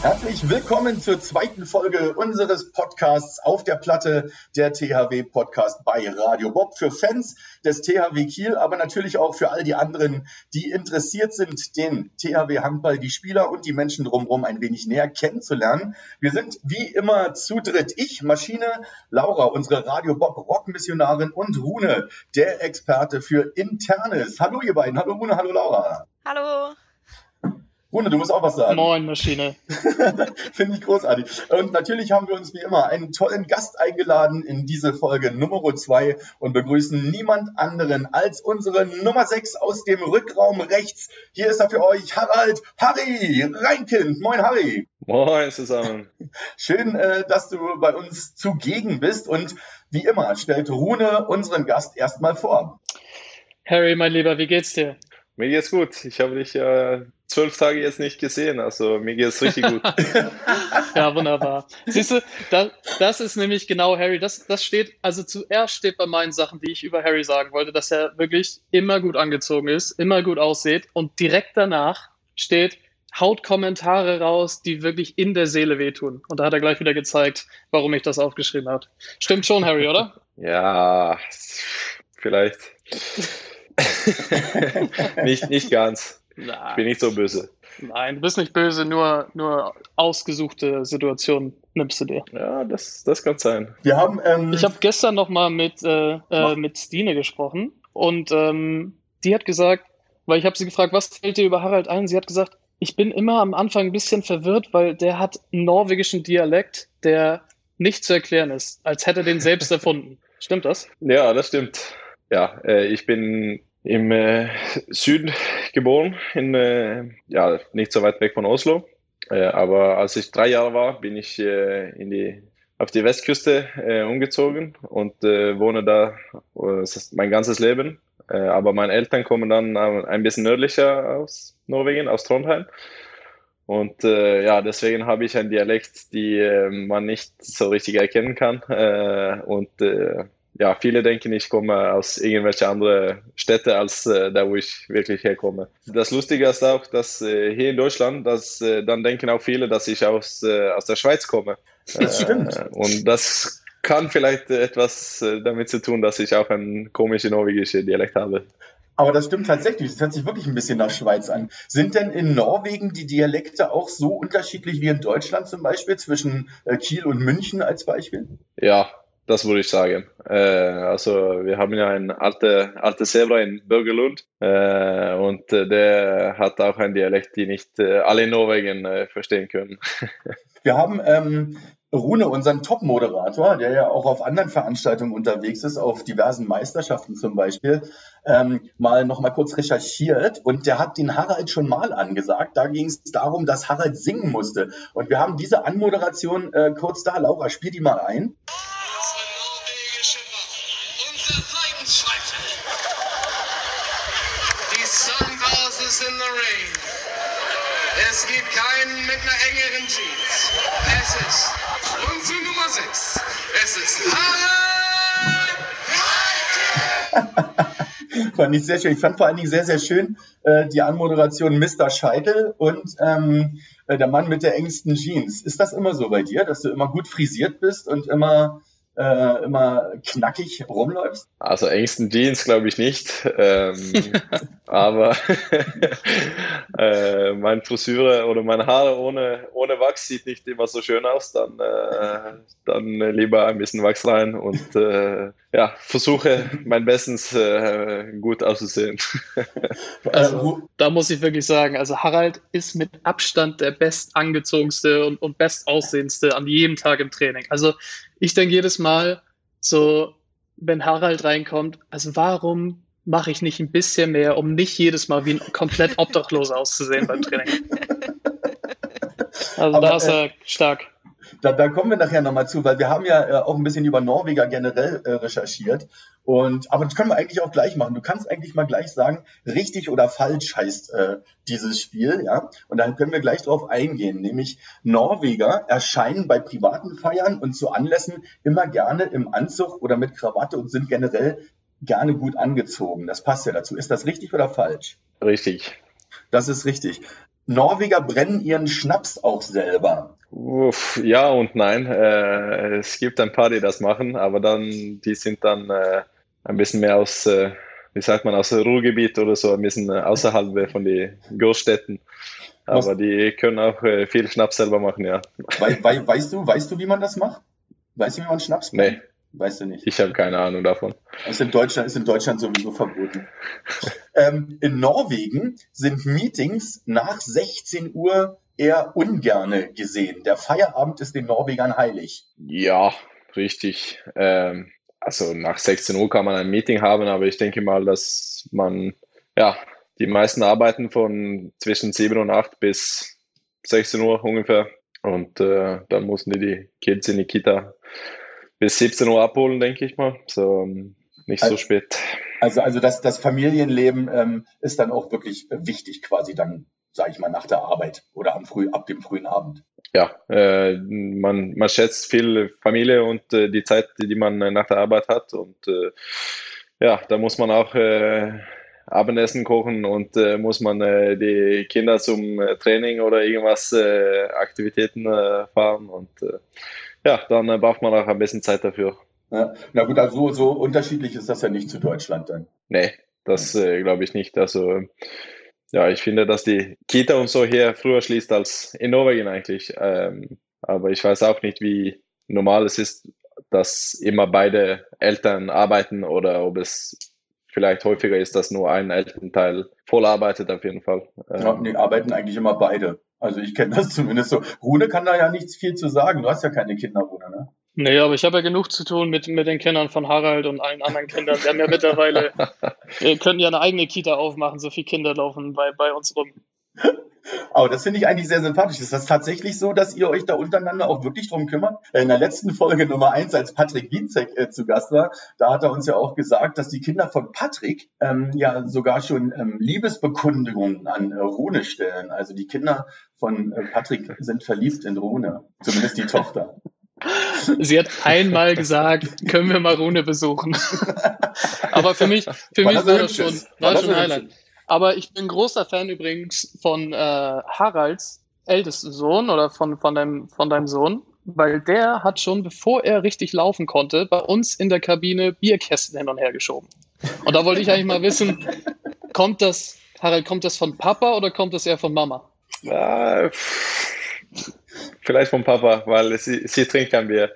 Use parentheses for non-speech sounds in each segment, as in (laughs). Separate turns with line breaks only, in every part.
Herzlich willkommen zur zweiten Folge unseres Podcasts auf der Platte, der THW Podcast bei Radio Bob für Fans des THW Kiel, aber natürlich auch für all die anderen, die interessiert sind, den THW Handball, die Spieler und die Menschen drumherum ein wenig näher kennenzulernen. Wir sind wie immer zu dritt. Ich, Maschine, Laura, unsere Radio Bob Rockmissionarin und Rune, der Experte für Internes. Hallo ihr beiden. Hallo Rune, hallo Laura.
Hallo.
Rune, du musst auch was sagen.
Moin, Maschine. (laughs)
Finde ich großartig. Und natürlich haben wir uns wie immer einen tollen Gast eingeladen in diese Folge Nummer zwei und begrüßen niemand anderen als unsere Nummer sechs aus dem Rückraum rechts. Hier ist er für euch Harald Harry Reinkind. Moin, Harry.
Moin zusammen. (laughs)
Schön, äh, dass du bei uns zugegen bist. Und wie immer stellt Rune unseren Gast erstmal vor.
Harry, mein Lieber, wie geht's dir?
Mir geht's gut. Ich habe dich äh, zwölf Tage jetzt nicht gesehen, also mir geht's richtig gut. (laughs)
ja, wunderbar. Siehst du, das, das ist nämlich genau Harry. Das, das steht, also zuerst steht bei meinen Sachen, die ich über Harry sagen wollte, dass er wirklich immer gut angezogen ist, immer gut aussieht und direkt danach steht, haut Kommentare raus, die wirklich in der Seele wehtun. Und da hat er gleich wieder gezeigt, warum ich das aufgeschrieben habe. Stimmt schon, Harry, oder? (laughs)
Ja, vielleicht. (laughs) nicht, nicht ganz. Nein. Ich bin nicht so böse.
Nein, du bist nicht böse, nur, nur ausgesuchte Situationen nimmst du dir.
Ja, das, das kann sein.
Wir haben, ähm,
ich habe gestern nochmal mit, äh, äh, mit Stine gesprochen und ähm, die hat gesagt, weil ich habe sie gefragt, was fällt dir über Harald ein? Sie hat gesagt, ich bin immer am Anfang ein bisschen verwirrt, weil der hat einen norwegischen Dialekt, der nicht zu erklären ist, als hätte er den selbst (laughs) erfunden. Stimmt das?
Ja, das stimmt. Ja, äh, ich bin im äh, Süden geboren, in, äh, ja, nicht so weit weg von Oslo. Äh, aber als ich drei Jahre war, bin ich äh, in die, auf die Westküste äh, umgezogen und äh, wohne da mein ganzes Leben. aber meine Eltern kommen dann ein bisschen nördlicher aus Norwegen, aus Trondheim. Und äh, ja, deswegen habe ich einen Dialekt, die äh, man nicht so richtig erkennen kann. Äh, und ja, viele denken, ich komme aus irgendwelchen anderen Städten als äh, da, wo ich wirklich herkomme. Das Lustige ist auch, dass äh, hier in Deutschland, dass, äh, dann denken auch viele, dass ich aus, äh, aus der Schweiz komme. (laughs)
Das stimmt.
Äh, und das kann vielleicht etwas äh, damit zu tun, dass ich auch einen komischen norwegischen Dialekt habe.
Aber das stimmt tatsächlich. Das hört sich wirklich ein bisschen nach Schweiz an. Sind denn in Norwegen die Dialekte auch so unterschiedlich wie in Deutschland zum Beispiel, zwischen Kiel und München als Beispiel?
Ja, das würde ich sagen. Äh, also wir haben ja einen alte, alte Zebra in Bürgerlund äh, und äh, der hat auch einen Dialekt, die nicht äh, alle in Norwegen äh, verstehen können. (laughs)
wir haben ähm, Rune, unseren Top-Moderator, der ja auch auf anderen Veranstaltungen unterwegs ist, auf diversen Meisterschaften zum Beispiel, ähm, mal noch mal kurz recherchiert und der hat den Harald schon mal angesagt. Da ging es darum, dass Harald singen musste. Und wir haben diese Anmoderation äh, kurz da. Laura, spiel die mal ein.
Es gibt keinen mit einer engeren Jeans. Es ist unsere Nummer 6. Es ist
Harald (laughs) Fand ich sehr schön. Ich fand vor allen Dingen sehr, sehr schön äh, die Anmoderation Mr. Scheitel und ähm, äh, der Mann mit der engsten Jeans. Ist das immer so bei dir, dass du immer gut frisiert bist und immer äh, immer knackig rumläufst?
Also engsten Jeans glaube ich nicht. Ähm, (laughs) aber (laughs) äh, mein Frisur oder meine Haare ohne, ohne Wachs sieht nicht immer so schön aus. Dann, äh, dann lieber ein bisschen Wachs rein und äh, ja, versuche mein Bestens äh, gut auszusehen. (laughs)
also, da muss ich wirklich sagen, also Harald ist mit Abstand der bestangezogenste und, und bestaussehendste an jedem Tag im Training. Also ich denke jedes Mal so, wenn Harald reinkommt, also warum mache ich nicht ein bisschen mehr, um nicht jedes Mal wie ein komplett (laughs) Obdachloser auszusehen beim Training? (laughs) Also Aber, da ist er äh, stark.
Da, da kommen wir nachher nochmal zu, weil wir haben ja äh, auch ein bisschen über Norweger generell äh, recherchiert. Und, aber das können wir eigentlich auch gleich machen. Du kannst eigentlich mal gleich sagen, richtig oder falsch heißt äh, dieses Spiel, ja. Und dann können wir gleich drauf eingehen. Nämlich Norweger erscheinen bei privaten Feiern und zu Anlässen immer gerne im Anzug oder mit Krawatte und sind generell gerne gut angezogen. Das passt ja dazu. Ist das richtig oder falsch?
Richtig.
Das ist richtig. Norweger brennen ihren Schnaps auch selber.
Uff, ja und nein. Äh, es gibt ein paar, die das machen, aber dann, die sind dann äh, ein bisschen mehr aus, äh, wie sagt man, aus dem Ruhrgebiet oder so, ein bisschen außerhalb von den Großstädten. Aber Was? die können auch äh, viel Schnaps selber machen, ja.
We we weißt du, weißt du, wie man das macht? Weißt du, wie man Schnaps macht?
Nee. Weißt du nicht? Ich habe keine Ahnung davon.
Ist in Deutschland, ist in Deutschland sowieso verboten. ähm, in Norwegen sind Meetings nach 16 Uhr eher ungerne gesehen. Der Feierabend ist den Norwegern heilig.
Ja, richtig. Ähm, also nach 16 Uhr kann man ein Meeting haben, aber ich denke mal, dass man, ja, die meisten arbeiten von zwischen 7 und 8 bis 16 Uhr ungefähr. Und äh, dann mussten die, die Kids in die Kita bis 17 Uhr abholen, denke ich mal. So ähm, nicht also, so spät.
Also, also das, das Familienleben ähm, ist dann auch wirklich wichtig, quasi dann, sage ich mal, nach der Arbeit oder am früh, ab dem frühen Abend.
Ja, äh, man, man schätzt viel Familie und äh, die Zeit, die man nach der Arbeit hat. Und äh, ja, da muss man auch äh, Abendessen kochen und äh, muss man die Kinder zum Training oder irgendwas Aktivitäten fahren und ja, dann braucht man auch ein bisschen Zeit dafür.
Ja. Na gut, also so unterschiedlich ist das ja nicht zu Deutschland dann.
Nee, das äh, glaube ich nicht. Also ja, ich finde, dass die Kita und so hier früher schließt als in Norwegen eigentlich. Ähm, aber ich weiß auch nicht, wie normal es ist, dass immer beide Eltern arbeiten oder ob es vielleicht häufiger ist, dass nur ein Elternteil voll arbeitet auf jeden Fall.
Ähm, ja, nee, arbeiten eigentlich immer beide. Also ich kenne das (laughs) zumindest so. Rune kann da ja nichts viel zu sagen. Du hast ja keine Kinder, Rune, ne?
Nee, aber ich habe ja genug zu tun mit, mit den Kindern von Harald und allen anderen Kindern. Wir haben ja mittlerweile, (laughs) wir könnten ja eine eigene Kita aufmachen, so viele Kinder laufen bei, bei uns rum.
Aber das finde ich eigentlich sehr sympathisch. Ist das tatsächlich so, dass ihr euch da untereinander auch wirklich drum kümmert? In der letzten Folge Nummer eins, als Patrick Wienzek äh, zu Gast war, da hat er uns ja auch gesagt, dass die Kinder von Patrick ähm, ja sogar schon ähm, Liebesbekundungen an äh, Rune stellen. Also die Kinder von äh, Patrick sind verliebt in Rune, zumindest die Tochter.
Sie hat einmal gesagt, können wir mal Rune besuchen. Aber für mich, für war mich war das schon, war, war schon Highlight. Aber ich bin großer Fan übrigens von äh, Haralds ältesten Sohn oder von, von, deinem, von deinem Sohn, weil der hat schon, bevor er richtig laufen konnte, bei uns in der Kabine Bierkästen hin und her geschoben. Und da wollte ich eigentlich mal wissen, kommt das, Harald, kommt das von Papa oder kommt das eher von Mama?
Äh, vielleicht von Papa, weil sie, sie trinkt kein Bier.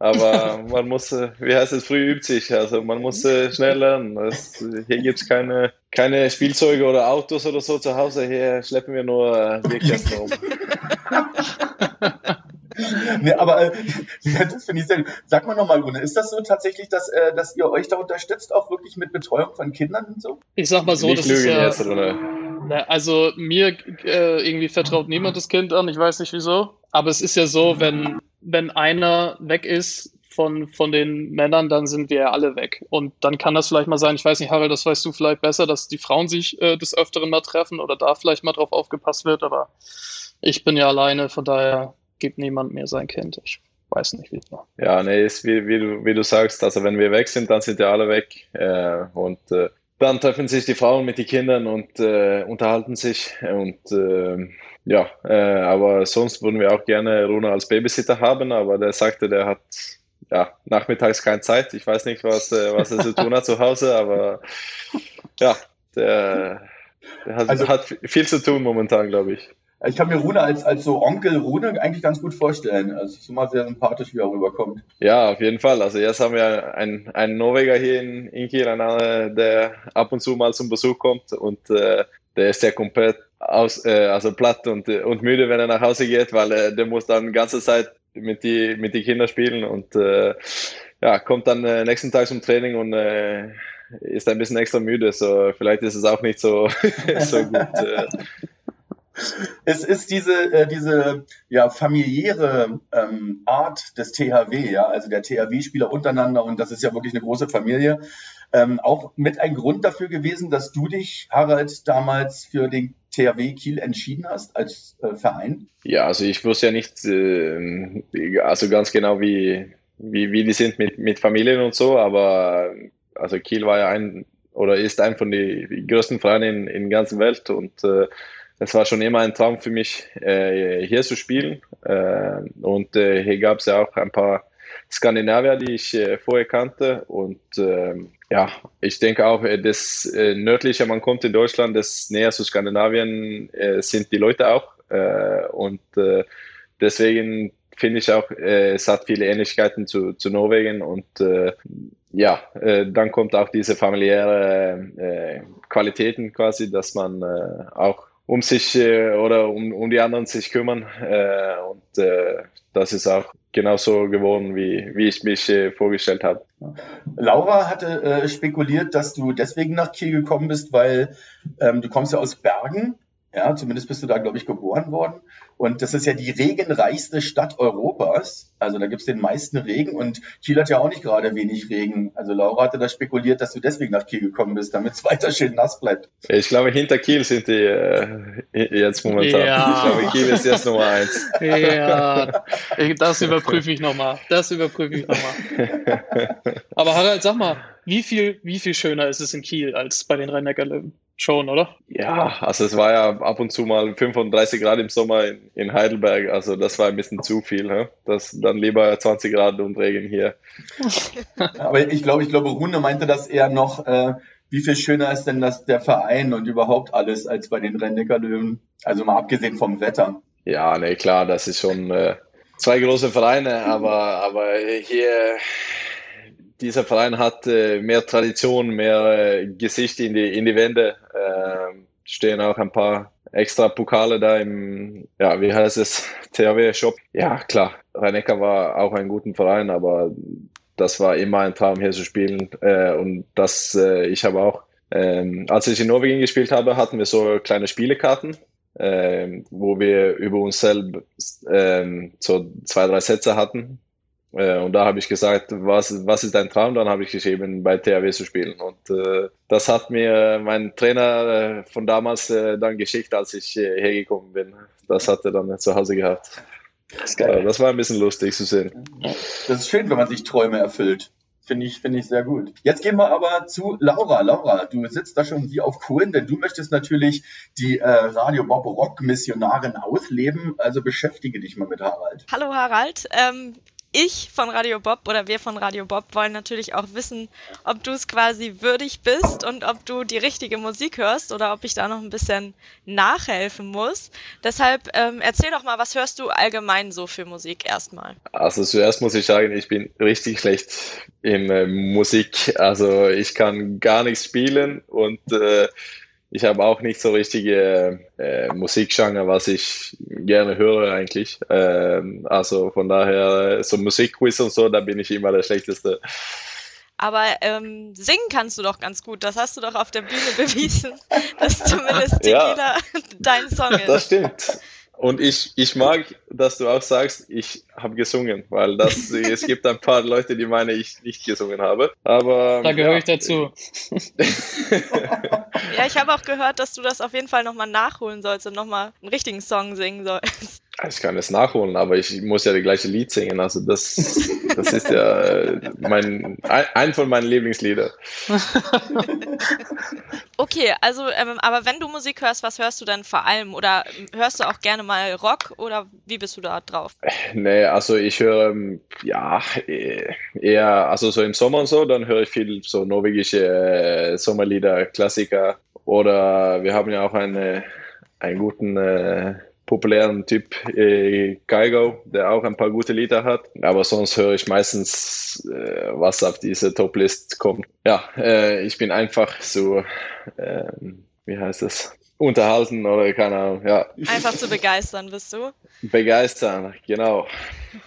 Aber (laughs) man muss, äh, wie heißt es, früh übt sich. Also man muss äh, schnell lernen. Das, hier gibt es keine, keine Spielzeuge oder Autos oder so zu Hause. Hier schleppen wir nur äh, Bierkästen rum. (laughs)
nee, aber äh, das finde ich sehr gut. Sag mal nochmal, Rune, ist das so tatsächlich, dass, äh, dass ihr euch da unterstützt, auch wirklich mit Betreuung von Kindern und so?
Ich sag mal so, das ist ja, jetzt, also mir äh, irgendwie vertraut niemand das Kind an, ich weiß nicht wieso. Aber es ist ja so, wenn wenn einer weg ist von, von den Männern, dann sind wir ja alle weg. Und dann kann das vielleicht mal sein, ich weiß nicht, Harald, das weißt du vielleicht besser, dass die Frauen sich äh, des Öfteren mal treffen oder da vielleicht mal drauf aufgepasst wird, aber ich bin ja alleine, von daher gibt niemand mehr sein Kind. Ich weiß nicht, wie.
Ja, nee, ist wie, wie, du, wie du sagst, also wenn wir weg sind, dann sind ja alle weg. Äh, und äh, dann treffen sich die Frauen mit den Kindern und äh, unterhalten sich und äh, ja, äh, aber sonst würden wir auch gerne Runa als Babysitter haben, aber der sagte, der hat ja, nachmittags keine Zeit. Ich weiß nicht, was, äh, was er zu tun hat zu Hause, aber ja, der, der hat, also, hat viel zu tun momentan, glaube ich.
Ich kann mir Rune als, als so Onkel Rune eigentlich ganz gut vorstellen. Also ist immer sehr sympathisch, wie er rüberkommt.
Ja, auf jeden Fall. Also jetzt haben wir einen, einen Norweger hier in, in Kiel, der ab und zu mal zum Besuch kommt und äh, der ist ja komplett aus, äh, also platt und, und müde, wenn er nach Hause geht, weil äh, der muss dann die ganze Zeit mit die, mit die Kindern spielen und äh, ja, kommt dann äh, nächsten Tag zum Training und äh, ist ein bisschen extra müde. So vielleicht ist es auch nicht so, (laughs) so gut. Äh.
es ist diese, äh, diese ja, familiäre ähm, Art des THW, ja, also der THW-Spieler untereinander und das ist ja wirklich eine große Familie. Ähm, auch mit ein Grund dafür gewesen, dass du dich, Harald, damals für den THW Kiel entschieden hast als äh, Verein?
Ja, also ich wusste ja nicht äh, also ganz genau, wie, wie, wie die sind mit, mit Familien und so, aber also Kiel war ja ein oder ist ein von den größten Vereinen in, der ganzen Welt und äh, es war schon immer ein Traum für mich, äh, hier zu spielen. Äh, und äh, hier gab es ja auch ein paar Skandinavier, die ich äh, vorher kannte. Und ähm, ja, ich denke auch, äh, das äh, nördlicher man kommt in Deutschland, das näher zu Skandinavien sind die Leute auch. und deswegen finde ich auch, es hat viele Ähnlichkeiten zu, zu Norwegen und ja, dann kommt auch diese familiäre Qualitäten quasi, dass man auch um sich äh, oder um, um die anderen sich kümmern. Äh, und äh, das ist auch genauso geworden, wie, wie ich mich äh, vorgestellt habe.
Laura hatte äh, spekuliert, dass du deswegen nach Kiel gekommen bist, weil ähm, du kommst ja aus Bergen ja, zumindest bist du da, glaube ich, geboren worden. Und das ist ja die regenreichste Stadt Europas. Also da gibt es den meisten Regen und Kiel hat ja auch nicht gerade wenig Regen. Also Laura hatte da spekuliert, dass du deswegen nach Kiel gekommen bist, damit es (laughs) weiter schön nass bleibt.
Ich glaube, hinter Kiel sind die äh, jetzt momentan. Ja. Ich glaube, Kiel ist jetzt Nummer eins.
Ja, das überprüfe ich nochmal. Das überprüfe ich nochmal. (laughs) Aber Harald, sag mal, wie viel, wie viel schöner ist es in Kiel als bei den Rhein-Neckar-Löwen? Schon, oder?
Ja, also es war ja ab und zu mal 35 Grad im Sommer in, in Heidelberg, also das war ein bisschen zu viel. Ne? Das dann lieber 20 Grad und Regen hier. (laughs)
Aber ich glaube, ich glaube, Rune meinte das eher noch, äh, wie viel schöner ist denn das der Verein und überhaupt alles als bei den Rennecker-Löwen? Also mal abgesehen vom Wetter.
Ja, ne, klar, das ist schon äh, zwei große Vereine, aber, aber hier dieser Verein hat äh, mehr Tradition, mehr äh, Gesicht in die, in die Wände. Äh, stehen auch ein paar extra Pokale da im, ja, wie heißt es, (laughs) THW-Shop. Ja, klar, rhein war auch ein guter Verein, aber das war immer ein Traum, hier zu spielen. Äh, und das, äh, ich habe auch, ähm, als ich in Norwegen gespielt habe, hatten wir so kleine Spielekarten, ähm, wo wir über uns selbst ähm, so zwei, drei Sätze hatten und da habe ich gesagt, was, was ist dein Traum? Dann habe ich geschrieben, bei THW zu spielen. Und äh, das hat mir mein Trainer äh, von damals äh, dann geschickt, als ich äh, hergekommen bin. Das hat er dann zu Hause gehabt. Das, das war ein bisschen lustig zu sehen.
Das ist schön, wenn man sich Träume erfüllt. Finde ich, finde ich sehr gut. Jetzt gehen wir aber zu Laura. Laura, du sitzt da schon wie auf Kohlen, denn du möchtest natürlich die äh, Radio Bob Rock Missionarin ausleben. Also beschäftige dich mal mit Harald.
Hallo Harald. Ähm, ich von Radio Bob oder wir von Radio Bob wollen natürlich auch wissen, ob du es quasi würdig bist und ob du die richtige Musik hörst oder ob ich da noch ein bisschen nachhelfen muss. Deshalb ähm, erzähl doch mal, was hörst du allgemein so für Musik erstmal?
Also zuerst muss ich sagen, ich bin richtig schlecht in äh, Musik. Also ich kann gar nichts spielen und äh, ich habe auch nicht so richtige äh, Musikgenre, was ich gerne höre eigentlich. Ähm, also von daher, so Musikquiz und so, da bin ich immer der Schlechteste.
Aber ähm, singen kannst du doch ganz gut. Das hast du doch auf der Bühne (laughs) bewiesen, dass zumindest Tequila ja, (laughs) dein Song ist.
Das stimmt. Und ich, ich mag, dass du auch sagst, ich habe gesungen, weil das, (laughs) es gibt ein paar Leute, die meine, ich nicht gesungen habe. Aber
da gehöre (laughs) ja, ich dazu.
ja, ich habe auch gehört, dass du das auf jeden Fall nochmal nachholen sollst und nochmal einen richtigen Song singen sollst.
Ich kann es nachholen, aber ich muss ja das gleiche Lied singen. Also das, das ist ja äh, mein, ein von meinen Lieblingslieder. (laughs)
okay, also ähm, aber wenn du Musik hörst, was hörst du denn vor allem? Oder hörst du auch gerne mal Rock oder wie bist du da drauf?
Nee, also ich höre ja eher, also so im Sommer und so, dann höre ich viel so norwegische äh, Sommerlieder, Klassiker. Oder wir haben ja auch eine, einen guten äh, populären Typ äh, Geigo, der auch ein paar gute Lieder hat. Aber sonst höre ich meistens, äh, was auf diese Top-List kommt. Ja, äh, ich bin einfach so, äh, wie heißt das? unterhalten oder keine Ahnung, ja.
Einfach zu begeistern bist du?
Begeistern, genau.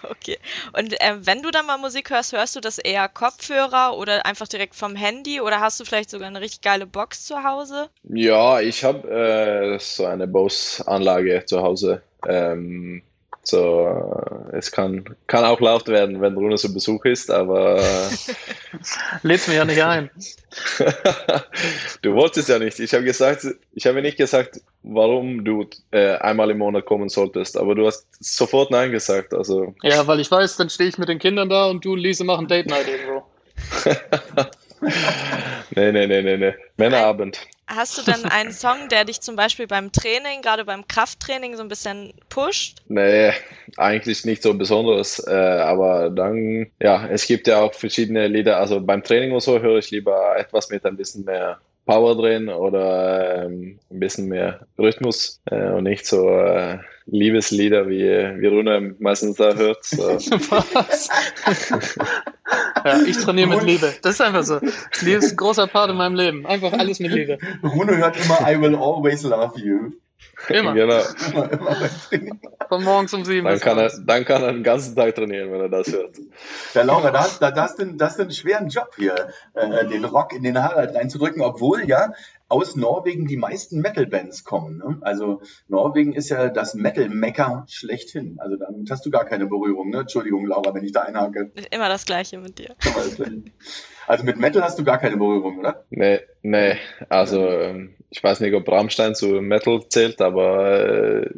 Okay. Und äh, wenn du dann mal Musik hörst, hörst du das eher Kopfhörer oder einfach direkt vom Handy oder hast du vielleicht sogar eine richtig geile Box zu Hause?
Ja, ich habe äh, so eine Bose-Anlage zu Hause. Ähm, so, äh, es kann, kann auch laut werden, wenn Bruno zu Besuch ist, aber. (laughs)
Lädst mir ja nicht ein. (laughs)
du wolltest ja nicht. Ich habe gesagt, ich habe nicht gesagt, warum du äh, einmal im Monat kommen solltest, aber du hast sofort Nein gesagt. Also.
Ja, weil ich weiß, dann stehe ich mit den Kindern da und du und Lise machen Date Night irgendwo. (laughs)
nee, nee, nee, nee, nee. Männerabend.
Hast du denn einen Song, der dich zum Beispiel beim Training, gerade beim Krafttraining, so ein bisschen pusht?
Nee, eigentlich nicht so besonders. Äh, aber dann, ja, es gibt ja auch verschiedene Lieder. Also beim Training und so höre ich lieber etwas mit ein bisschen mehr Power drin oder ähm, ein bisschen mehr Rhythmus äh, und nicht so äh, Liebeslieder, wie, wie Rune meistens da hört. So. (laughs) Was? (laughs)
ja, (laughs) ich trainiere mit Liebe. Das ist einfach so. Liebe ist ein großer Part in meinem Leben. Einfach (laughs) alles mit Liebe.
Rune hört immer I will always love you.
Immer.
Genau. (laughs)
Immer, immer.
Von morgens um sieben
Dann kann, er, dann kann er den ganzen Tag trainieren, wenn er das hört.
Ja, Laura, da hast, da, da hast, du, da hast du einen schweren Job hier, äh, den Rock in den Harald reinzudrücken, obwohl ja aus Norwegen die meisten Metal-Bands kommen. Ne? Also Norwegen ist ja das Metal-Mecker schlechthin. Also damit hast du gar keine Berührung. Ne? Entschuldigung, Laura, wenn ich da einhake.
Immer das Gleiche mit dir.
Also mit Metal hast du gar keine Berührung, oder?
Nee, nee. Also ähm, ich weiß nicht, ob Rammstein zu Metal zählt, aber äh,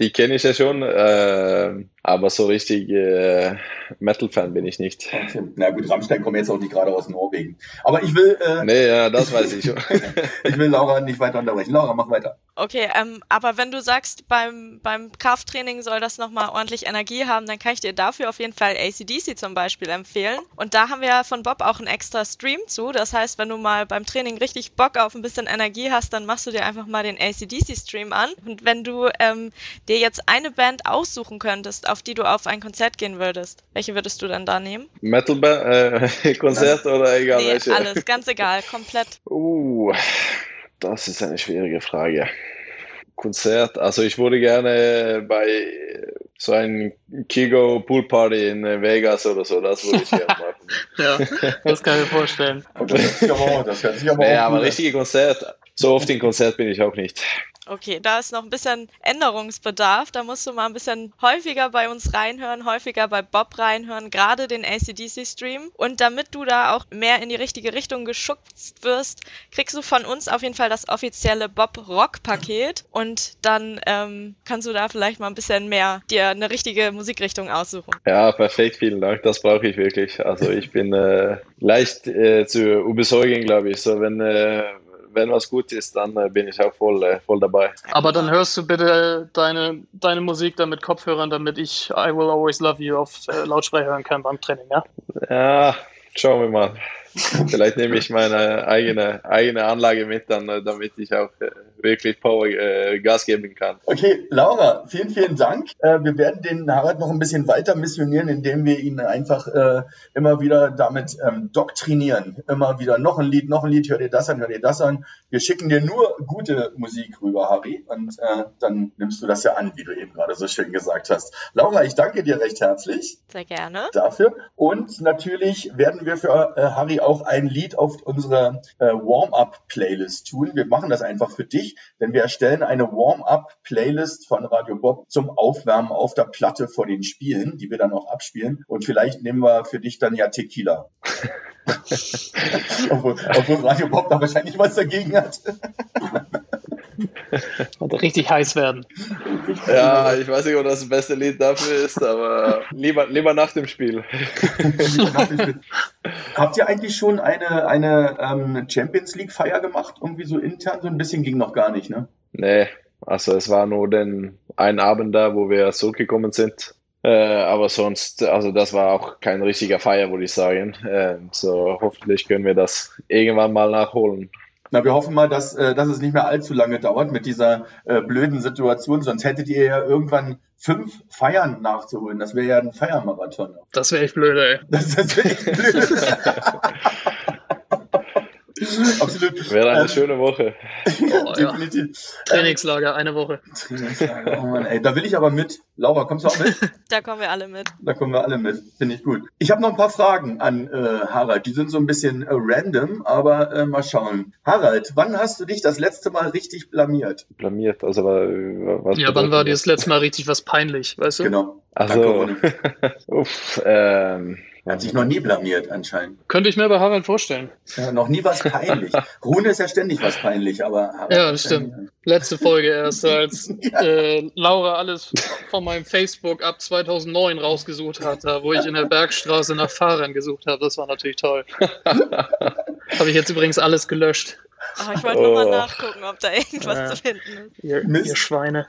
die kenne ich ja schon. Äh, aber so richtig äh, Metal-Fan bin ich nicht.
Okay. Na gut, Rammstein kommt jetzt auch nicht gerade aus Norwegen. Aber ich will, äh,
Nee, ja, das weiß ich. (laughs)
ich will Laura nicht weiter unterbrechen. Laura, mach weiter.
Okay, ähm, aber wenn du sagst, beim, beim Krafttraining soll das nochmal ordentlich Energie haben, dann kann ich dir dafür auf jeden Fall ACDC zum Beispiel empfehlen. Und da haben wir ja von Bob auch einen extra Stream zu. Das heißt, wenn du mal beim Training richtig Bock auf ein bisschen Energie hast, dann machst du dir einfach mal den ACDC-Stream an. Und wenn du ähm, dir jetzt eine Band aussuchen könntest, auf die du auf ein Konzert gehen würdest, welche würdest du dann da nehmen?
Metal-Konzert (laughs) oder egal
nee,
welche?
alles, ganz (laughs) egal, komplett.
Uh, das ist eine schwierige Frage. Konzert, also ich würde gerne bei so einem Kigo Pool Party in Vegas oder so, das würde ich gerne machen. (laughs)
Ja, das kann ich mir vorstellen.
Das das hört sich aber
Nee, aber richtige Konzert, so oft in Konzert bin ich auch nicht.
Okay, da ist noch ein bisschen Änderungsbedarf. Da musst du mal ein bisschen häufiger bei uns reinhören, häufiger bei Bob reinhören, gerade den ACDC-Stream. Und damit du da auch mehr in die richtige Richtung geschubst wirst, kriegst du von uns auf jeden Fall das offizielle Bob-Rock-Paket. Und dann ähm, kannst du da vielleicht mal ein bisschen mehr dir eine richtige Musikrichtung aussuchen.
Ja, perfekt, vielen Dank, das brauche ich wirklich. Also ich bin äh, leicht äh, zu überzeugen, glaube ich. So, wenn, äh, wenn was gut ist, dann äh, bin ich auch voll, äh, voll dabei.
Aber dann hörst du bitte deine, deine Musik dann mit Kopfhörern, damit ich I Will Always Love You auf äh, Lautsprecher hören kann beim Training, ja?
Ja, schauen wir mal. Vielleicht nehme ich meine eigene, eigene Anlage mit, dann, äh, damit ich auch äh, wirklich Power äh, Gas geben kann.
Okay, Laura, vielen, vielen Dank. Äh, wir werden den Harald noch ein bisschen weiter missionieren, indem wir ihn einfach äh, immer wieder damit ähm, doktrinieren. Immer wieder noch ein Lied, noch ein Lied, hör dir das an, hör dir das an. Wir schicken dir nur gute Musik rüber, Harry, und äh, dann nimmst du das ja an, wie du eben gerade so schön gesagt hast. Laura, ich danke dir recht herzlich
Sehr gerne.
dafür. Und natürlich werden wir für äh, Harry auch ein Lied auf unsere äh, Warm-up-Playlist tun. Wir machen das einfach für dich, denn wir erstellen eine Warm-up-Playlist von Radio Bob zum Aufwärmen auf der Platte vor den Spielen, die wir dann auch abspielen. Und vielleicht nehmen wir für dich dann ja Tequila. (laughs) obwohl, obwohl Radio Bob da wahrscheinlich was dagegen hat. (laughs) (laughs)
Richtig heiß werden.
Ja, ich weiß nicht, ob das das beste Lied dafür ist, aber lieber, lieber nach dem Spiel. (laughs)
Habt ihr eigentlich schon eine, eine ähm, Champions League-Feier gemacht? Irgendwie so intern? So ein bisschen ging noch gar nicht, ne?
Nee, also es war nur den einen Abend da, wo wir zurückgekommen sind. Äh, aber sonst, also das war auch kein richtiger Feier, würde ich sagen. Äh, so hoffentlich können wir das irgendwann mal nachholen.
Na, wir hoffen mal, dass, äh, dass es nicht mehr allzu lange dauert mit dieser äh, blöden Situation, sonst hättet ihr ja irgendwann fünf Feiern nachzuholen. Das wäre ja ein Feiermarathon.
Das wäre echt blöd, ey.
Das, das wäre echt blöd. (laughs) (laughs) Absolut.
Wäre eine
Ähm,
schöne Woche. (laughs)
Oh, ja.
Definitiv.
Trainingslager, eine Woche.
Trainingslager, oh Mann, ey, da will ich aber mit. Laura, kommst du auch mit? (laughs)
Da kommen wir alle mit.
Da kommen wir alle mit. Finde ich gut. Ich habe noch ein paar Fragen an äh, Harald. Die sind so ein bisschen äh, random, aber äh, mal schauen. Harald, wann hast du dich das letzte Mal richtig blamiert?
Blamiert. Also, wa- was
Ja, wann war dir das letzte Mal richtig was peinlich, weißt du?
Genau.
Also, uff, ähm,
Er hat sich noch nie blamiert anscheinend.
Könnte ich mir bei Harald vorstellen.
Ja, noch nie was peinlich. (laughs) Rune ist ja ständig was peinlich, aber Harald
Ja, das stimmt. Letzte Folge erst, (laughs) als
Ja.
äh, Laura alles von meinem Facebook ab 2009 rausgesucht hat, da, wo ich in der Bergstraße nach Fahrern gesucht habe. Das war natürlich toll. (laughs) habe ich jetzt übrigens alles gelöscht.
Oh, ich wollte nur mal
Oh.
nachgucken, ob da irgendwas
Ja.
zu finden ist.
Ihr, ihr Schweine.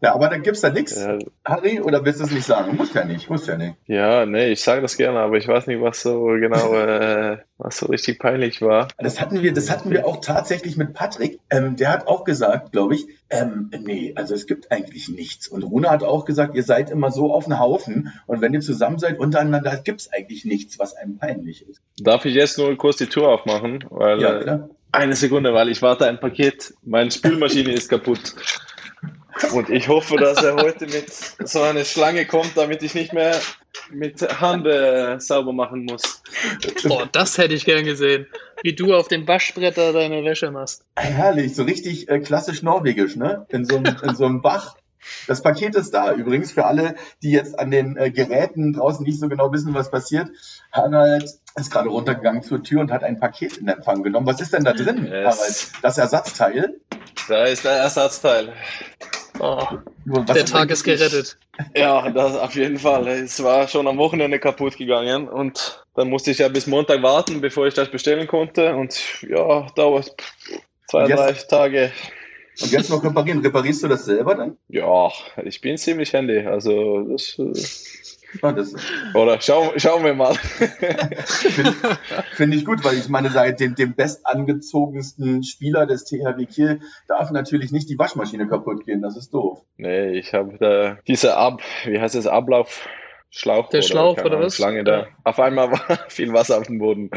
Ja, aber dann gibt's da nichts,
ja,
Harry, oder willst du es nicht sagen? Muss ja nicht, muss ja nicht.
ja, nee, ich sage das gerne, aber ich weiß nicht, was so genau, äh, was so richtig peinlich war.
Das hatten wir, das hatten wir auch tatsächlich mit Patrick. Ähm, der hat auch gesagt, glaube ich, ähm, nee, also es gibt eigentlich nichts. Und Rune hat auch gesagt, ihr seid immer so auf den Haufen und wenn ihr zusammen seid untereinander, gibt's eigentlich nichts, was einem peinlich ist.
Darf ich jetzt nur kurz die Tür aufmachen? Weil,
Ja,
äh,
klar.
Eine Sekunde, weil ich warte ein Paket. Meine Spülmaschine ist kaputt. Und ich hoffe, dass er heute mit so einer Schlange kommt, damit ich nicht mehr mit Hand äh, sauber machen muss.
Boah, das hätte ich gern gesehen. Wie du auf dem Waschbretter deine Wäsche machst.
Herrlich, so richtig äh, klassisch norwegisch, ne? In so, einem, in so einem Bach. Das Paket ist da übrigens für alle, die jetzt an den äh, Geräten draußen nicht so genau wissen, was passiert. Harald ist gerade runtergegangen zur Tür und hat ein Paket in Empfang genommen. Was ist denn da drin,
Yes.
Harald? Das Ersatzteil?
Da ist der Ersatzteil.
Oh, der Tag ist gerettet.
Ja, das auf jeden Fall. Es war schon am Wochenende kaputt gegangen und dann musste ich ja bis Montag warten, bevor ich das bestellen konnte. Und ja, dauert zwei,
jetzt-
drei Tage.
Und jetzt noch reparieren. Reparierst du das selber dann?
Ja, ich bin ziemlich handy. Also das.
Das
oder schau, schauen wir mal.
finde find ich gut, weil ich meine, seit dem, dem bestangezogensten Spieler des THW Kiel darf natürlich nicht die Waschmaschine kaputt gehen. Das ist doof.
Nee, ich habe da diese Ab, wie heißt es, Ablauf. Schlauch
Der Schlauch
keine
oder
Ahnung,
was?
Schlange da.
Ja.
Auf einmal war (laughs) viel Wasser auf dem Boden.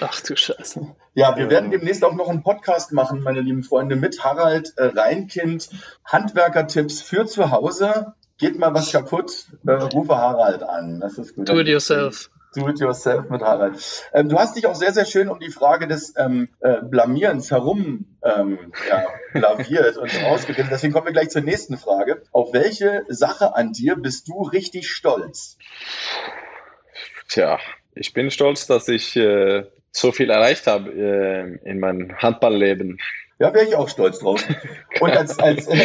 Ach du Scheiße.
Ja, wir
Ja.
werden demnächst auch noch einen Podcast machen, meine lieben Freunde, mit Harald äh, Reinkind. Handwerkertipps für zu Hause. Geht mal was kaputt, äh, rufe Harald an. Das ist gut.
Do it yourself.
Do it yourself mit Harald. Ähm, du hast dich auch sehr, sehr schön um die Frage des ähm, äh, Blamierens herum ähm, ja, (laughs) blaviert und rausgeredet. Deswegen kommen wir gleich zur nächsten Frage. Auf welche Sache an dir bist du richtig stolz?
Tja, ich bin stolz, dass ich äh, so viel erreicht habe äh, in meinem Handballleben.
Ja, wäre ich auch stolz drauf. (laughs) Und als, als, äh,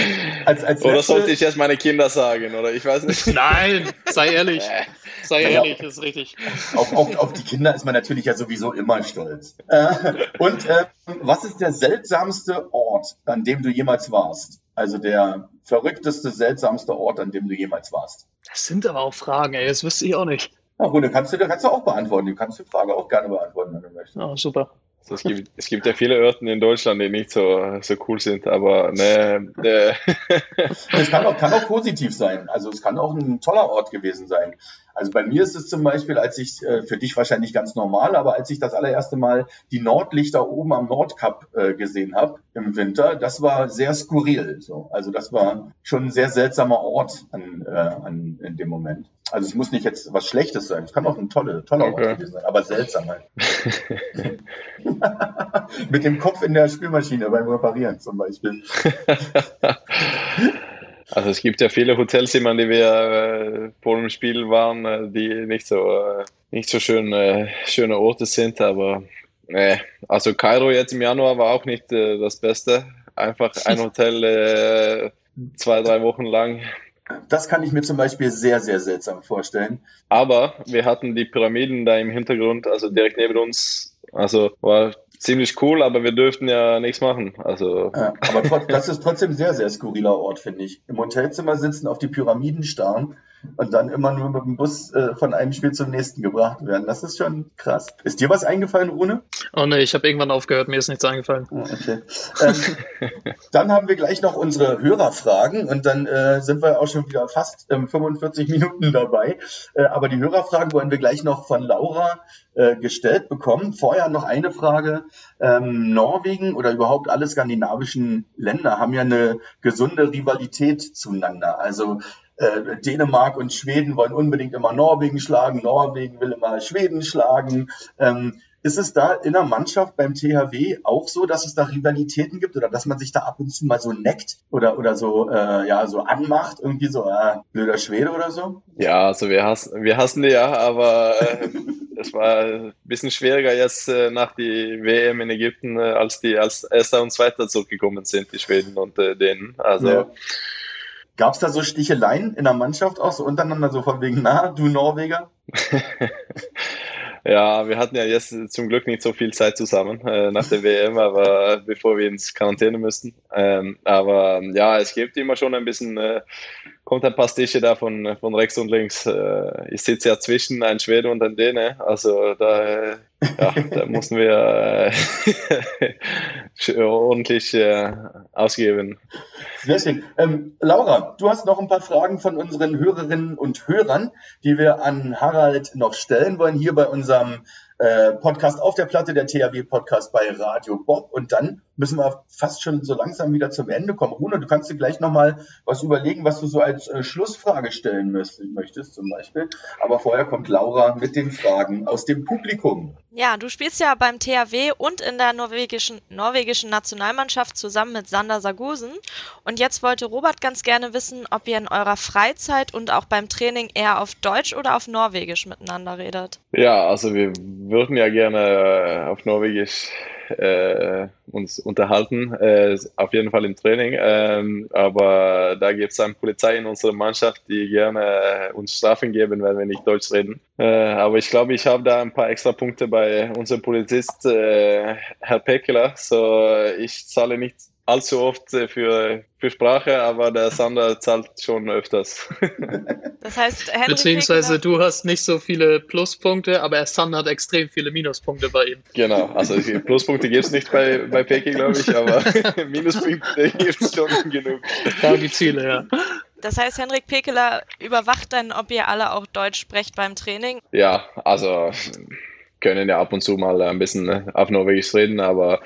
als, als
Oder
letzte-
sollte ich jetzt meine Kinder sagen? Oder ich weiß nicht. (laughs)
Nein, sei ehrlich.
Äh,
Sei
Ja.
ehrlich, das ist richtig.
Auf, auf, auf die Kinder ist man natürlich ja sowieso immer stolz. Äh, und äh, was ist der seltsamste Ort, an dem du jemals warst? Also der verrückteste, seltsamste Ort, an dem du jemals warst?
Das sind aber auch Fragen, ey. Das wüsste ich auch nicht.
Na, Rune, kannst du, kannst du auch beantworten. Du kannst die Frage auch gerne beantworten, wenn du möchtest.
Oh, super.
Also es, gibt, es gibt ja viele Orte in Deutschland, die nicht so, so cool sind, aber ne, äh,
Es kann auch, kann auch positiv sein. Also es kann auch ein toller Ort gewesen sein. Also bei mir ist es zum Beispiel, als ich, äh, für dich wahrscheinlich ganz normal, aber als ich das allererste Mal die Nordlichter oben am Nordkap äh, gesehen habe im Winter, das war sehr skurril. So. Also das war schon ein sehr seltsamer Ort an, äh, an, in dem Moment. Also es muss nicht jetzt was Schlechtes sein. Es kann auch ein tolle, toller
Okay.
Ort gewesen sein, aber seltsam halt. (laughs) Mit dem Kopf in der Spülmaschine beim Reparieren zum Beispiel. (laughs)
also es gibt ja viele Hotelzimmer, die wir äh, vor dem Spiel waren, äh, die nicht so, äh, nicht so schön, äh, schöne Orte sind, aber ne, also Kairo jetzt im Januar war auch nicht das Beste. Einfach ein Hotel zwei, drei Wochen lang.
Das kann ich mir zum Beispiel sehr, sehr seltsam vorstellen.
Aber wir hatten die Pyramiden da im Hintergrund, also direkt neben uns. Also war ziemlich cool, aber wir dürften ja nichts machen. Also
Ja, aber trotz, das ist trotzdem ein sehr, sehr skurriler Ort, finde ich. Im Hotelzimmer sitzen, auf die Pyramiden starren. Und dann immer nur mit dem Bus äh, von einem Spiel zum nächsten gebracht werden. Das ist schon krass. Ist dir was eingefallen, Rune?
Oh ne, ich habe irgendwann aufgehört, mir ist nichts eingefallen.
Oh, okay. ähm, (laughs) dann haben wir gleich noch unsere Hörerfragen und dann äh, sind wir auch schon wieder fast ähm, 45 Minuten dabei. Äh, aber die Hörerfragen wollen wir gleich noch von Laura äh, gestellt bekommen. Vorher noch eine Frage. Ähm, Norwegen oder überhaupt alle skandinavischen Länder haben ja eine gesunde Rivalität zueinander. Also äh, Dänemark und Schweden wollen unbedingt immer Norwegen schlagen, Norwegen will immer Schweden schlagen. Ähm, ist es da in der Mannschaft beim THW auch so, dass es da Rivalitäten gibt oder dass man sich da ab und zu mal so neckt oder, oder so, äh, ja, so anmacht, irgendwie so, äh, blöder Schwede oder so?
Ja, also wir hassen, wir hassen die ja, aber äh, es war ein bisschen schwieriger jetzt äh, nach die WM in Ägypten, äh, als die als Erster und Zweiter zurückgekommen sind, die Schweden und äh, Dänen. Also
Ja. Gab es da so Sticheleien in der Mannschaft auch, so untereinander, so von wegen, na, du Norweger? (laughs)
Ja, wir hatten ja jetzt zum Glück nicht so viel Zeit zusammen äh, nach der WM, aber bevor wir ins Quarantäne müssten. Ähm, aber ja, es gibt immer schon ein bisschen, äh, kommt ein paar Stiche da von, von rechts und links. Äh, ich sitze ja zwischen ein Schwede und ein Däne, also da, äh, ja, da (laughs) mussten wir äh, (laughs) ordentlich äh, ausgeben.
Sehr schön. Ähm, Laura, du hast noch ein paar Fragen von unseren Hörerinnen und Hörern, die wir an Harald noch stellen wollen, hier bei unserem äh, Podcast auf der Platte, der THW-Podcast bei Radio Bob. Und dann müssen wir fast schon so langsam wieder zum Ende kommen. Rune, du kannst dir gleich nochmal was überlegen, was du so als äh, Schlussfrage stellen möchtest, möchtest zum Beispiel. Aber vorher kommt Laura mit den Fragen aus dem Publikum.
Ja, du spielst ja beim THW und in der norwegischen, norwegischen Nationalmannschaft zusammen mit Sander Sagusen. Und jetzt wollte Robert ganz gerne wissen, ob ihr in eurer Freizeit und auch beim Training eher auf Deutsch oder auf Norwegisch miteinander redet.
Ja, also wir würden ja gerne äh, auf Norwegisch äh, uns unterhalten, äh, auf jeden Fall im Training. Ähm, aber da gibt es eine Polizei in unserer Mannschaft, die gerne uns Strafen geben, wenn wir nicht Deutsch reden. Äh, aber ich glaube, ich habe da ein paar extra Punkte bei unserem Polizist, äh, Herr Pekeler. So, ich zahle nicht allzu oft äh, für, für Sprache, aber der Sander zahlt schon öfters. (laughs)
Das heißt, Henrik
Beziehungsweise du hast nicht so viele Pluspunkte, aber San hat extrem viele Minuspunkte bei ihm.
Genau, also Pluspunkte gibt es nicht bei, bei Peki, glaube ich, aber (laughs) Minuspunkte gibt es schon genug.
Da die Ziele, ja.
das heißt, Henrik Pekeler überwacht dann, ob ihr alle auch Deutsch sprecht beim Training.
Ja, also können ja ab und zu mal ein bisschen auf Norwegisch reden, aber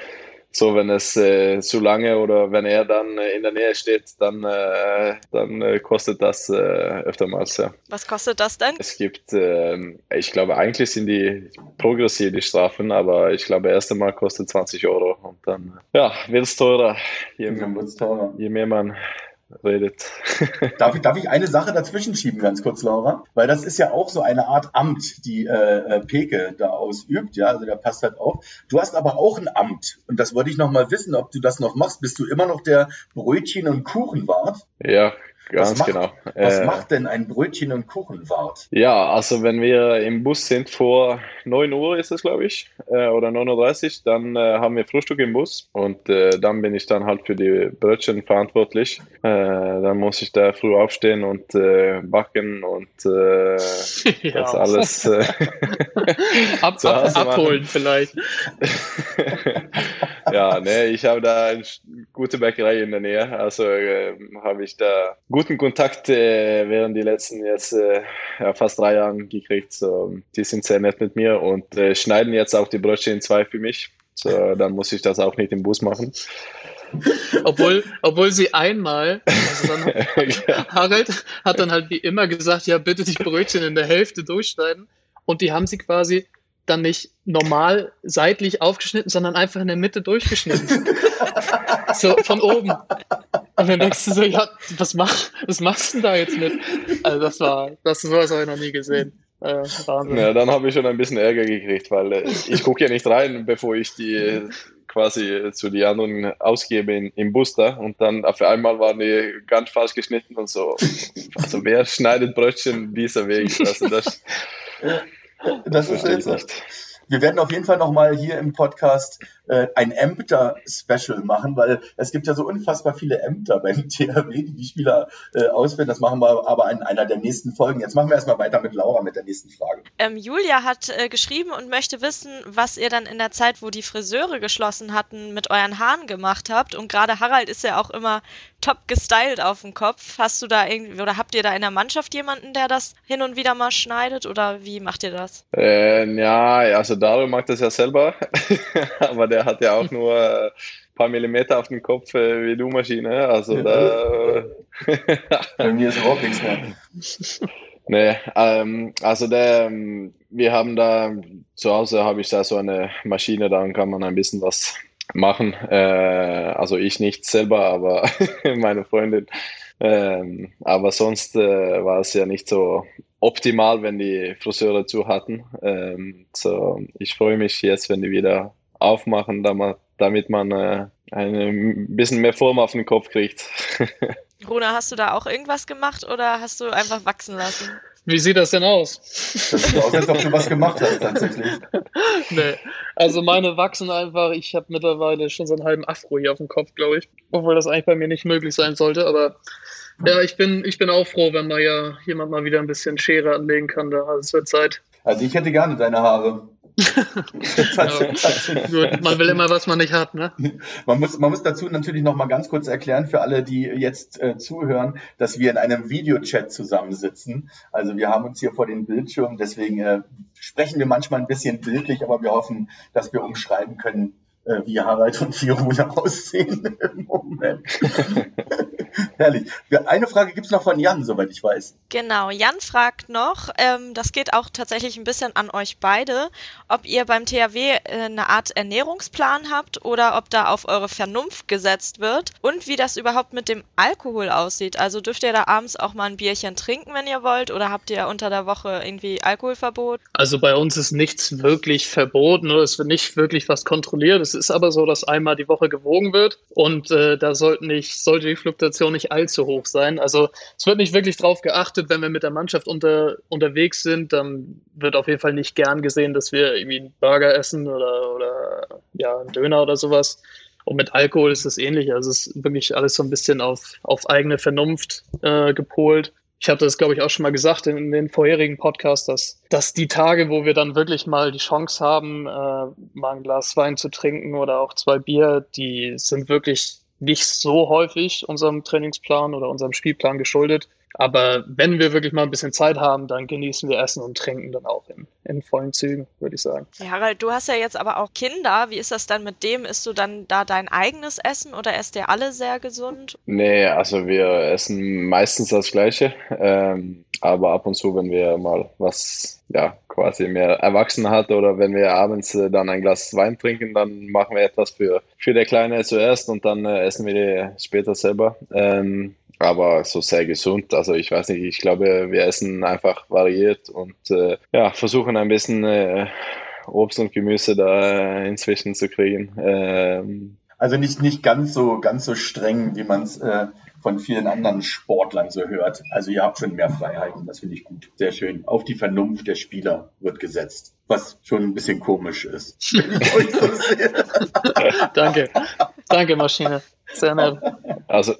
so, wenn es äh, zu lange oder wenn er dann äh, in der Nähe steht, dann, äh, dann äh, kostet das äh, öftermals, ja.
Was kostet das denn?
Es gibt, ähm, ich glaube, eigentlich sind die progressiv die Strafen, aber ich glaube, erst einmal kostet 20 Euro und dann, ja, wird es teurer, je, je mehr man redet. (laughs)
Darf ich, darf ich eine Sache dazwischen schieben, ganz kurz, Laura? Weil das ist ja auch so eine Art Amt, die äh, äh, Peke da ausübt, ja, also der passt halt auf. Du hast aber auch ein Amt und das wollte ich noch mal wissen, ob du das noch machst. Bist du immer noch der Brötchen- und Kuchenwart?
Ja, ganz
macht-
genau.
Was
Äh,
macht denn ein Brötchen- und Kuchenwart?
Ja, also wenn wir im Bus sind vor 9 Uhr ist es, glaube ich, äh, oder 9.30 Uhr, dann äh, haben wir Frühstück im Bus und äh, dann bin ich dann halt für die Brötchen verantwortlich. Äh, dann muss ich da früh aufstehen und äh, backen und äh, (laughs)
ja.
das alles äh, (laughs)
Ab,
zu
ab, abholen vielleicht. (laughs)
ja, ne, ich habe da eine gute Bäckerei in der Nähe, also äh, habe ich da guten Kontakt äh, während die letzten jetzt äh, ja, fast drei Jahren gekriegt. So, die sind sehr nett mit mir und äh, schneiden jetzt auch die Brötchen in zwei für mich. So, dann muss ich das auch nicht im Bus machen.
Obwohl, obwohl sie einmal, also dann,
ja. (laughs) (laughs)
Harald hat dann halt wie immer gesagt, ja, bitte die Brötchen in der Hälfte durchschneiden. Und die haben sie quasi dann nicht normal seitlich aufgeschnitten, sondern einfach in der Mitte durchgeschnitten. (laughs) so von oben. Und dann denkst du so, ja, was, mach, was machst du denn da jetzt mit? Also das war, das sowas habe ich noch nie gesehen. Äh,
ja, dann habe ich schon ein bisschen Ärger gekriegt, weil äh, ich gucke ja nicht rein, bevor ich die äh, quasi zu die anderen ausgebe in, im Bus da und dann auf einmal waren die ganz falsch geschnitten und so. Also wer schneidet Brötchen dieser Weg? Also das
Das ist
verstehe ich
seltsam.
nicht.
Wir werden auf jeden Fall nochmal hier im Podcast äh, ein Ämter-Special machen, weil es gibt ja so unfassbar viele Ämter beim (laughs) THW, die die Spieler äh, ausführen. Das machen wir aber in einer der nächsten Folgen. Jetzt machen wir erstmal weiter mit Laura mit der nächsten Frage.
Ähm, Julia hat äh, geschrieben und möchte wissen, was ihr dann in der Zeit, wo die Friseure geschlossen hatten, mit euren Haaren gemacht habt. Und gerade Harald ist ja auch immer top gestylt auf dem Kopf. Hast du da irgendwie oder habt ihr da in der Mannschaft jemanden, der das hin und wieder mal schneidet oder wie macht ihr das?
Äh, ja, also Dario macht das ja selber, (laughs) aber der hat ja auch nur ein paar Millimeter auf dem Kopf äh, wie du Maschine. Also da.
Bei mir ist überhaupt nichts mehr. (laughs)
Nee, ähm, also der, ähm, wir haben da zu Hause habe ich da so eine Maschine, da kann man ein bisschen was machen. Äh, also ich nicht selber, aber (laughs) meine Freundin. Ähm, aber sonst äh, war es ja nicht so optimal, wenn die Friseure zu hatten. Ähm, so, ich freue mich jetzt, wenn die wieder aufmachen, damit man äh, ein bisschen mehr Form auf den Kopf kriegt. (laughs)
Runa, hast du da auch irgendwas gemacht oder hast du einfach wachsen lassen?
Wie sieht das denn aus?
Das sieht aus, als ob du was gemacht hast, tatsächlich. (laughs)
nee. Also meine wachsen einfach, ich habe mittlerweile schon so einen halben Afro hier auf dem Kopf, glaube ich. Obwohl das eigentlich bei mir nicht möglich sein sollte, aber ja, ich bin, ich bin auch froh, wenn mal ja jemand mal wieder ein bisschen Schere anlegen kann. Da. Also es wird Zeit.
Also ich hätte gerne deine Haare.
Man will immer, was man nicht hat, ne?
Man muss, man muss dazu natürlich noch mal ganz kurz erklären für alle, die jetzt äh, zuhören, dass wir in einem Videochat zusammensitzen. Also wir haben uns hier vor den Bildschirmen, deswegen äh, sprechen wir manchmal ein bisschen bildlich, aber wir hoffen, dass wir umschreiben können, äh, wie Harald und Fiona (laughs) aussehen im Moment. (laughs) Herrlich. Eine Frage gibt es noch von Jan, soweit ich weiß.
Genau, Jan fragt noch, ähm, das geht auch tatsächlich ein bisschen an euch beide, ob ihr beim THW äh, eine Art Ernährungsplan habt oder ob da auf eure Vernunft gesetzt wird und wie das überhaupt mit dem Alkohol aussieht. Also dürft ihr da abends auch mal ein Bierchen trinken, wenn ihr wollt, oder habt ihr unter der Woche irgendwie Alkoholverbot?
Also bei uns ist nichts wirklich verboten oder es wird nicht wirklich was kontrolliert. Es ist aber so, dass einmal die Woche gewogen wird und äh, da sollte nicht, sollte die Fluktuation nicht allzu hoch sein. Also es wird nicht wirklich darauf geachtet, wenn wir mit der Mannschaft unter, unterwegs sind, dann wird auf jeden Fall nicht gern gesehen, dass wir irgendwie einen Burger essen oder, oder ja, einen Döner oder sowas. Und mit Alkohol ist es ähnlich. Also es ist wirklich alles so ein bisschen auf, auf eigene Vernunft äh, gepolt ich hatte das, glaube ich, auch schon mal gesagt in, in, den vorherigen Podcasts, dass, dass die Tage, wo wir dann wirklich mal die Chance haben, äh, mal ein Glas Wein zu trinken oder auch zwei Bier, die sind wirklich nicht so häufig unserem Trainingsplan oder unserem Spielplan geschuldet. Aber wenn wir wirklich mal ein bisschen Zeit haben, dann genießen wir Essen und Trinken dann auch in, in vollen Zügen, würde ich sagen.
Ja, Harald, du hast ja jetzt aber auch Kinder. Wie ist das dann mit dem? Isst du dann da dein eigenes Essen oder esst ihr alle sehr gesund?
Nee, also wir essen meistens das Gleiche. Ähm, aber ab und zu, wenn wir mal was ja, quasi mehr erwachsen hat oder wenn wir abends äh, dann ein Glas Wein trinken, dann machen wir etwas für, für der Kleine zuerst und dann äh, essen wir die später selber. Ähm, aber so sehr gesund. Also ich weiß nicht, ich glaube, wir essen einfach variiert und äh, ja, versuchen ein bisschen äh, Obst und Gemüse da inzwischen zu kriegen. Ähm,
also nicht, nicht ganz so ganz so streng, wie man es äh, von vielen anderen Sportlern so hört. Also ihr habt schon mehr Freiheiten, das finde ich gut. Sehr schön. Auf die Vernunft der Spieler wird gesetzt, was schon ein bisschen komisch ist. (laughs) (laughs)
Danke. Danke, Maschine. Sehr nett.
Also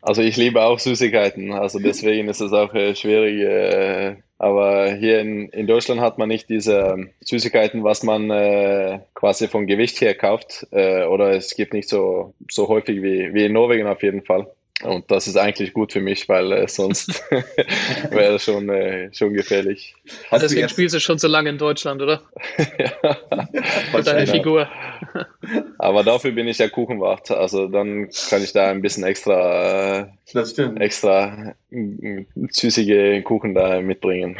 also ich liebe auch Süßigkeiten, also (laughs) deswegen ist es auch äh, schwierig. Äh, aber hier in, in Deutschland hat man nicht diese Süßigkeiten, was man äh, quasi vom Gewicht her kauft. Äh, oder es gibt nicht so, so häufig wie, wie in Norwegen auf jeden Fall. Und das ist eigentlich gut für mich, weil äh, sonst (laughs) (laughs) wäre es schon, äh, schon gefährlich.
Hast Deswegen jetzt... spielst du schon so lange in Deutschland, oder? (laughs) ja. Mit deiner Figur.
Aber dafür bin ich ja Kuchenwart. Also dann kann ich da ein bisschen extra, äh, extra äh, süßige Kuchen da mitbringen.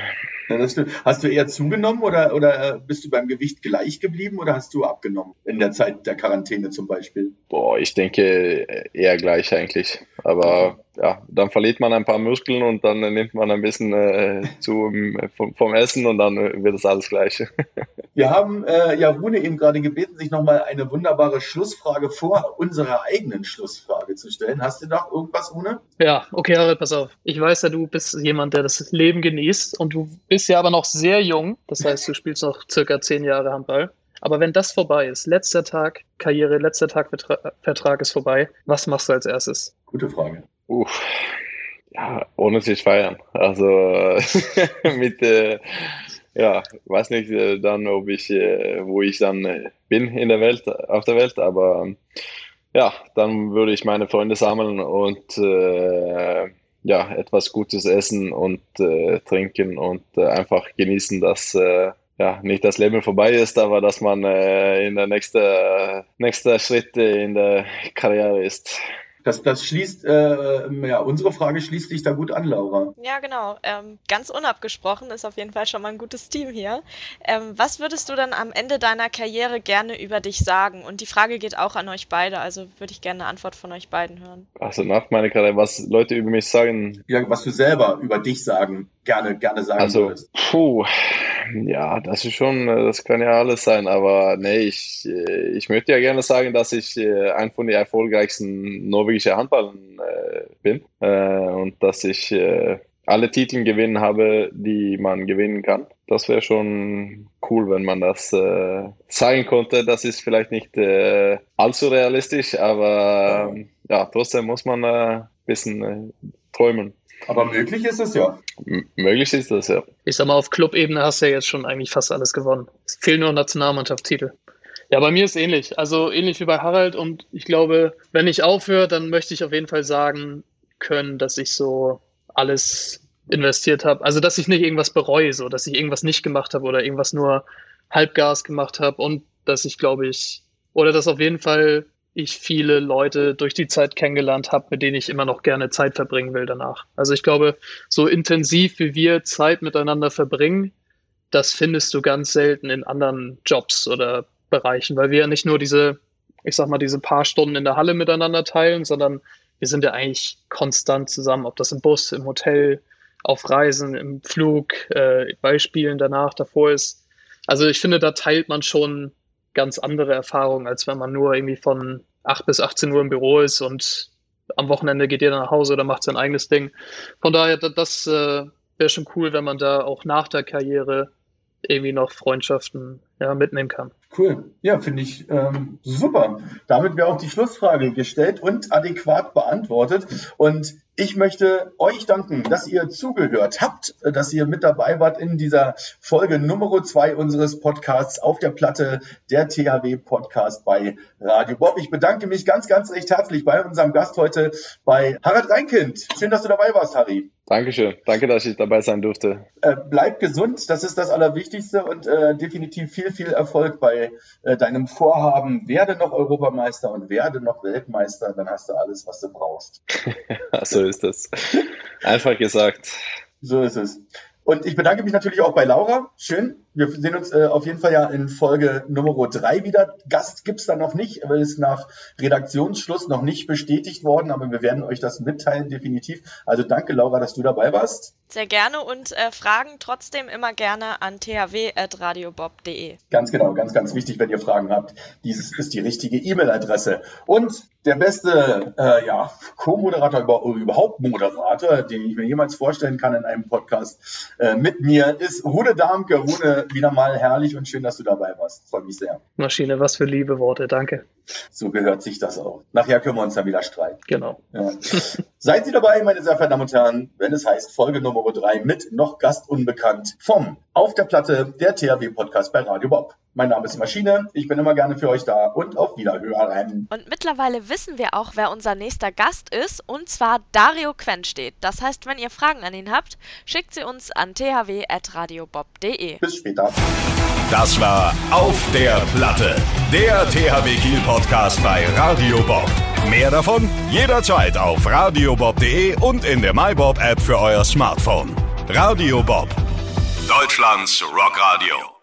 Ja, das stimmt. Hast du eher zugenommen oder, oder äh, bist du beim Gewicht gleich geblieben oder hast du abgenommen in der Zeit der Quarantäne zum Beispiel?
Boah, ich denke eher gleich eigentlich. Aber ja, dann verliert man ein paar Muskeln und dann nimmt man ein bisschen äh, zu vom, vom, Essen und dann wird es alles gleich. (laughs)
Wir haben äh, ja Rune eben gerade gebeten, sich nochmal eine wunderbare Schlussfrage vor unserer eigenen Schlussfrage zu stellen. Hast du noch irgendwas, Rune?
Ja, okay, Harald, pass auf. Ich weiß ja, du bist jemand, der das Leben genießt und du bist ja aber noch sehr jung. Das heißt, du spielst noch circa zehn Jahre Handball. Aber wenn das vorbei ist, letzter Tag Karriere, letzter Tag Vertra Vertrag ist vorbei, was machst du als erstes?
Gute Frage.
Uff. Ja, ohne sich feiern. Also (laughs) mit, äh, ja, weiß nicht äh, dann, ob ich, äh, wo ich dann äh, bin in der Welt, auf der Welt, aber ja, dann würde ich meine Freunde sammeln und äh, ja, etwas Gutes essen und äh, trinken und einfach genießen, dass ja, nicht das Leben vorbei ist, aber dass man äh, in der nächsten nächste Schritt in der Karriere ist.
Das, das schließt, äh, ja, unsere Frage schließt sich da gut an, Laura.
Ja, genau. Ähm, ganz unabgesprochen ist auf jeden Fall schon mal ein gutes Team hier. Ähm, was würdest du dann am Ende deiner Karriere gerne über dich sagen? Und die Frage geht auch an euch beide, also würde ich gerne eine Antwort von euch beiden hören.
Also nach meiner Karriere, was Leute über mich sagen.
Ja, was du selber über dich sagen, gerne, gerne sagen
also, würdest. Puh, ja, das ist schon, das kann ja alles sein, aber nee, ich, äh, ich möchte ja gerne sagen, dass ich äh, ein von den erfolgreichsten norwegischen Handballern äh, bin und dass ich alle Titel gewinnen habe, die man gewinnen kann. Das wäre schon cool, wenn man das äh, sagen konnte. Das ist vielleicht nicht äh, allzu realistisch, aber äh, ja, trotzdem muss man ein bisschen träumen.
Aber möglich ist es ja.
M möglich ist es ja.
Ich sag mal, auf Club-Ebene hast du ja jetzt schon eigentlich fast alles gewonnen. Es fehlen nur Nationalmannschaftstitel. Ja, bei mir ist ähnlich. Also ähnlich wie bei Harald. Und ich glaube, wenn ich aufhöre, dann möchte ich auf jeden Fall sagen können, dass ich so alles investiert habe. Also dass ich nicht irgendwas bereue, so dass ich irgendwas nicht gemacht habe oder irgendwas nur Halbgas gemacht habe und dass ich, glaube ich, oder dass auf jeden Fall ich viele Leute durch die Zeit kennengelernt habe, mit denen ich immer noch gerne Zeit verbringen will danach. Also ich glaube, so intensiv wie wir Zeit miteinander verbringen, das findest du ganz selten in anderen Jobs oder Bereichen, weil wir ja nicht nur diese, ich sag mal, diese paar Stunden in der Halle miteinander teilen, sondern wir sind ja eigentlich konstant zusammen, ob das im Bus, im Hotel, auf Reisen, im Flug, äh, bei Spielen danach, davor ist. Also ich finde, da teilt man schon ganz andere Erfahrungen, als wenn man nur irgendwie von 8 bis 18 Uhr im Büro ist und am Wochenende geht jeder nach Hause oder macht sein eigenes Ding. Von daher, das äh, wäre schon cool, wenn man da auch nach der Karriere irgendwie noch Freundschaften ja, mitnehmen kann.
Cool. Ja, finde ich ähm, super. Damit wäre auch die Schlussfrage gestellt und adäquat beantwortet. Und ich möchte euch danken, dass ihr zugehört habt, dass ihr mit dabei wart in dieser Folge Nummer zwei unseres Podcasts auf der Platte, der THW Podcast bei Radio Bob. Ich bedanke mich ganz, ganz recht herzlich bei unserem Gast heute, bei Harald Reinkind. Schön, dass du dabei warst, Harry.
Dankeschön. Danke, dass ich dabei sein durfte.
Äh, bleib gesund, das ist das Allerwichtigste und äh, definitiv viel, viel Erfolg bei äh, deinem Vorhaben. Werde noch Europameister und werde noch Weltmeister, dann hast du alles, was du brauchst. (laughs)
so ist es. Einfach gesagt.
So ist es. Und ich bedanke mich natürlich auch bei Laura. Schön. Wir sehen uns äh, auf jeden Fall ja in Folge Nummer drei wieder. Gast gibt's da noch nicht, weil es nach Redaktionsschluss noch nicht bestätigt worden, aber wir werden euch das mitteilen, definitiv. Also danke, Laura, dass du dabei warst.
Sehr gerne und äh, Fragen trotzdem immer gerne an thw.radiobob.de.
Ganz genau, ganz, ganz wichtig, wenn ihr Fragen habt. Dies ist die richtige E-Mail-Adresse. Und der beste äh, ja, Co-Moderator, überhaupt Moderator, den ich mir jemals vorstellen kann in einem Podcast äh, mit mir, ist Rune Darmke. Rune, wieder mal herrlich und schön, dass du dabei warst. Freut mich sehr.
Maschine, was für liebe Worte, danke.
So gehört sich das auch. Nachher können wir uns dann wieder streiten.
Genau.
Ja. Seid Sie dabei, meine sehr verehrten Damen und Herren, wenn es heißt Folge Nummer 3 mit noch Gast unbekannt vom Auf der Platte der THW Podcast bei Radio Bob. Mein Name ist Maschine, ich bin immer gerne für euch da und auf Wiederhören.
Und mittlerweile wissen wir auch, wer unser nächster Gast ist, und zwar Dario Quenstedt. Das heißt, wenn ihr Fragen an ihn habt, schickt sie uns an thw.radiobob.de.
Bis später.
Das war Auf der Platte, der THW Kiel Podcast bei Radio Bob. Mehr davon jederzeit auf radiobob.de und in der MyBob App für euer Smartphone. Radio Bob, Deutschlands Rockradio.